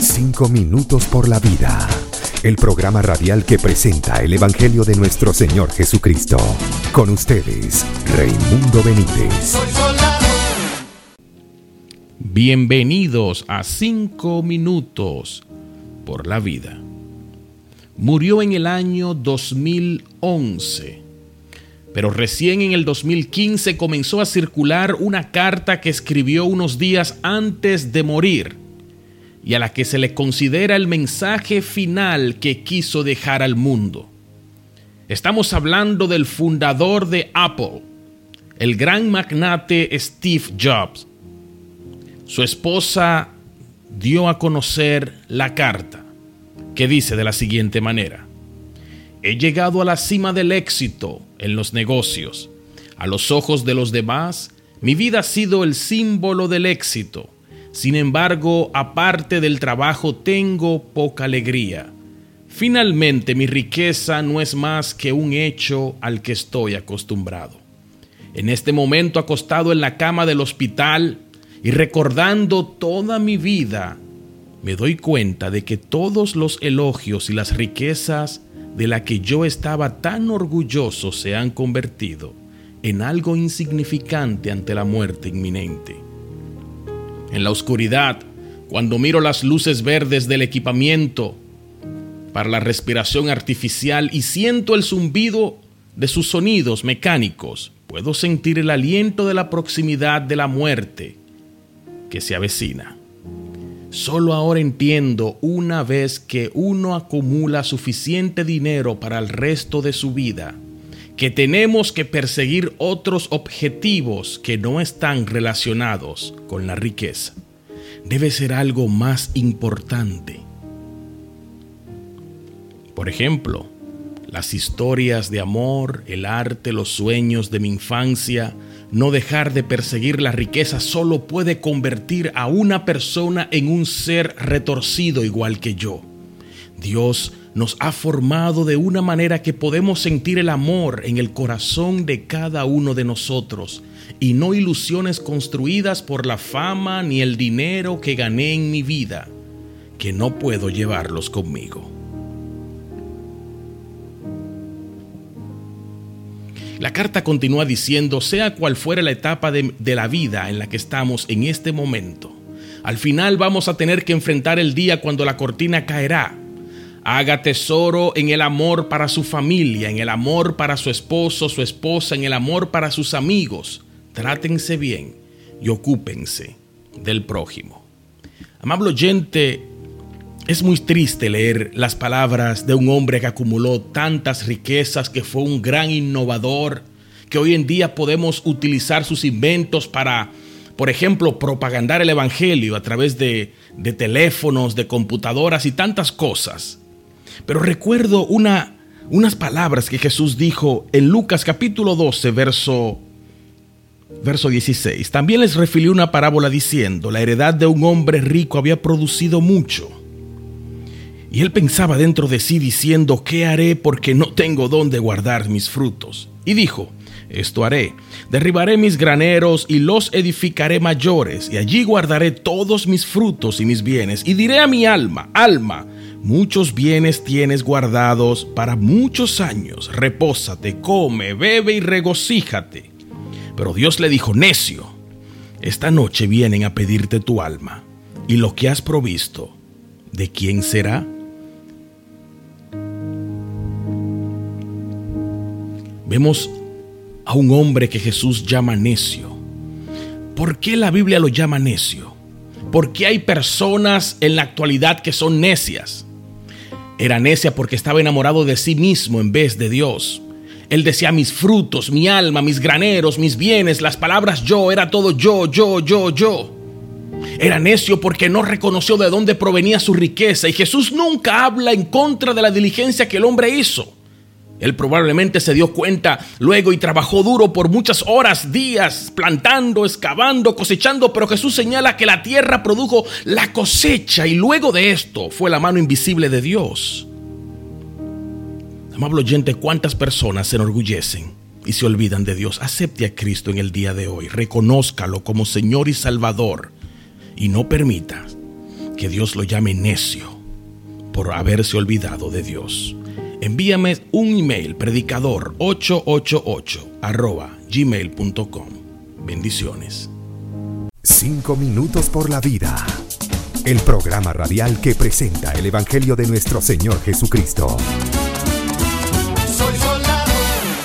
Cinco minutos por la vida. El programa radial que presenta el Evangelio de nuestro Señor Jesucristo. Con ustedes, Raimundo Benítez. Bienvenidos a Cinco minutos por la vida. Murió en el año 2011 pero recién en el 2015 comenzó a circular una carta que escribió unos días antes de morir y a la que se le considera el mensaje final que quiso dejar al mundo. Estamos hablando del fundador de Apple, el gran magnate Steve Jobs. Su esposa dio a conocer la carta, que dice de la siguiente manera. He llegado a la cima del éxito en los negocios. A los ojos de los demás, mi vida ha sido el símbolo del éxito. Sin embargo, aparte del trabajo, tengo poca alegría. Finalmente, mi riqueza no es más que un hecho al que estoy acostumbrado. En este momento, acostado en la cama del hospital y recordando toda mi vida, me doy cuenta de que todos los elogios y las riquezas de la que yo estaba tan orgulloso se han convertido en algo insignificante ante la muerte inminente. En la oscuridad, cuando miro las luces verdes del equipamiento para la respiración artificial y siento el zumbido de sus sonidos mecánicos, puedo sentir el aliento de la proximidad de la muerte que se avecina. Solo ahora entiendo una vez que uno acumula suficiente dinero para el resto de su vida, que tenemos que perseguir otros objetivos que no están relacionados con la riqueza. Debe ser algo más importante. Por ejemplo, las historias de amor, el arte, los sueños de mi infancia, no dejar de perseguir la riqueza solo puede convertir a una persona en un ser retorcido igual que yo. Dios nos ha formado de una manera que podemos sentir el amor en el corazón de cada uno de nosotros y no ilusiones construidas por la fama ni el dinero que gané en mi vida, que no puedo llevarlos conmigo. La carta continúa diciendo, sea cual fuera la etapa de, la vida en la que estamos en este momento, al final vamos a tener que enfrentar el día cuando la cortina caerá. Haga tesoro en el amor para su familia, en el amor para su esposo, su esposa, en el amor para sus amigos. Trátense bien y ocúpense del prójimo. Amable oyente, es muy triste leer las palabras de un hombre que acumuló tantas riquezas, que fue un gran innovador, que hoy en día podemos utilizar sus inventos para, por ejemplo, propagandar el Evangelio a través de, teléfonos, de computadoras y tantas cosas. Pero recuerdo una, unas palabras que Jesús dijo en Lucas capítulo 12, verso, verso 16. También les refirió una parábola diciendo, la heredad de un hombre rico había producido mucho. Y él pensaba dentro de sí diciendo, ¿qué haré porque no tengo dónde guardar mis frutos? Y dijo, esto haré, derribaré mis graneros y los edificaré mayores, y allí guardaré todos mis frutos y mis bienes, y diré a mi alma, alma, muchos bienes tienes guardados para muchos años, repósate, come, bebe y regocíjate. Pero Dios le dijo, necio, esta noche vienen a pedirte tu alma, y lo que has provisto, ¿de quién será? vemos a un hombre que Jesús llama necio. ¿Por qué la Biblia lo llama necio? ¿Por qué hay personas en la actualidad que son necias? Era necia porque estaba enamorado de sí mismo en vez de Dios. Él decía mis frutos, mi alma, mis graneros, mis bienes, las palabras yo, era todo yo, yo, yo, yo. Era necio porque no reconoció de dónde provenía su riqueza y Jesús nunca habla en contra de la diligencia que el hombre hizo. Él probablemente se dio cuenta luego y trabajó duro por muchas horas, días, plantando, excavando, cosechando, pero Jesús señala que la tierra produjo la cosecha y luego de esto fue la mano invisible de Dios. Amable oyente, ¿cuántas personas se enorgullecen y se olvidan de Dios? Acepte a Cristo en el día de hoy, reconózcalo como Señor y Salvador y no permita que Dios lo llame necio por haberse olvidado de Dios. Envíame un email predicador 888 arroba gmail.com. Bendiciones. Cinco minutos por la vida. El programa radial que presenta el Evangelio de nuestro Señor Jesucristo.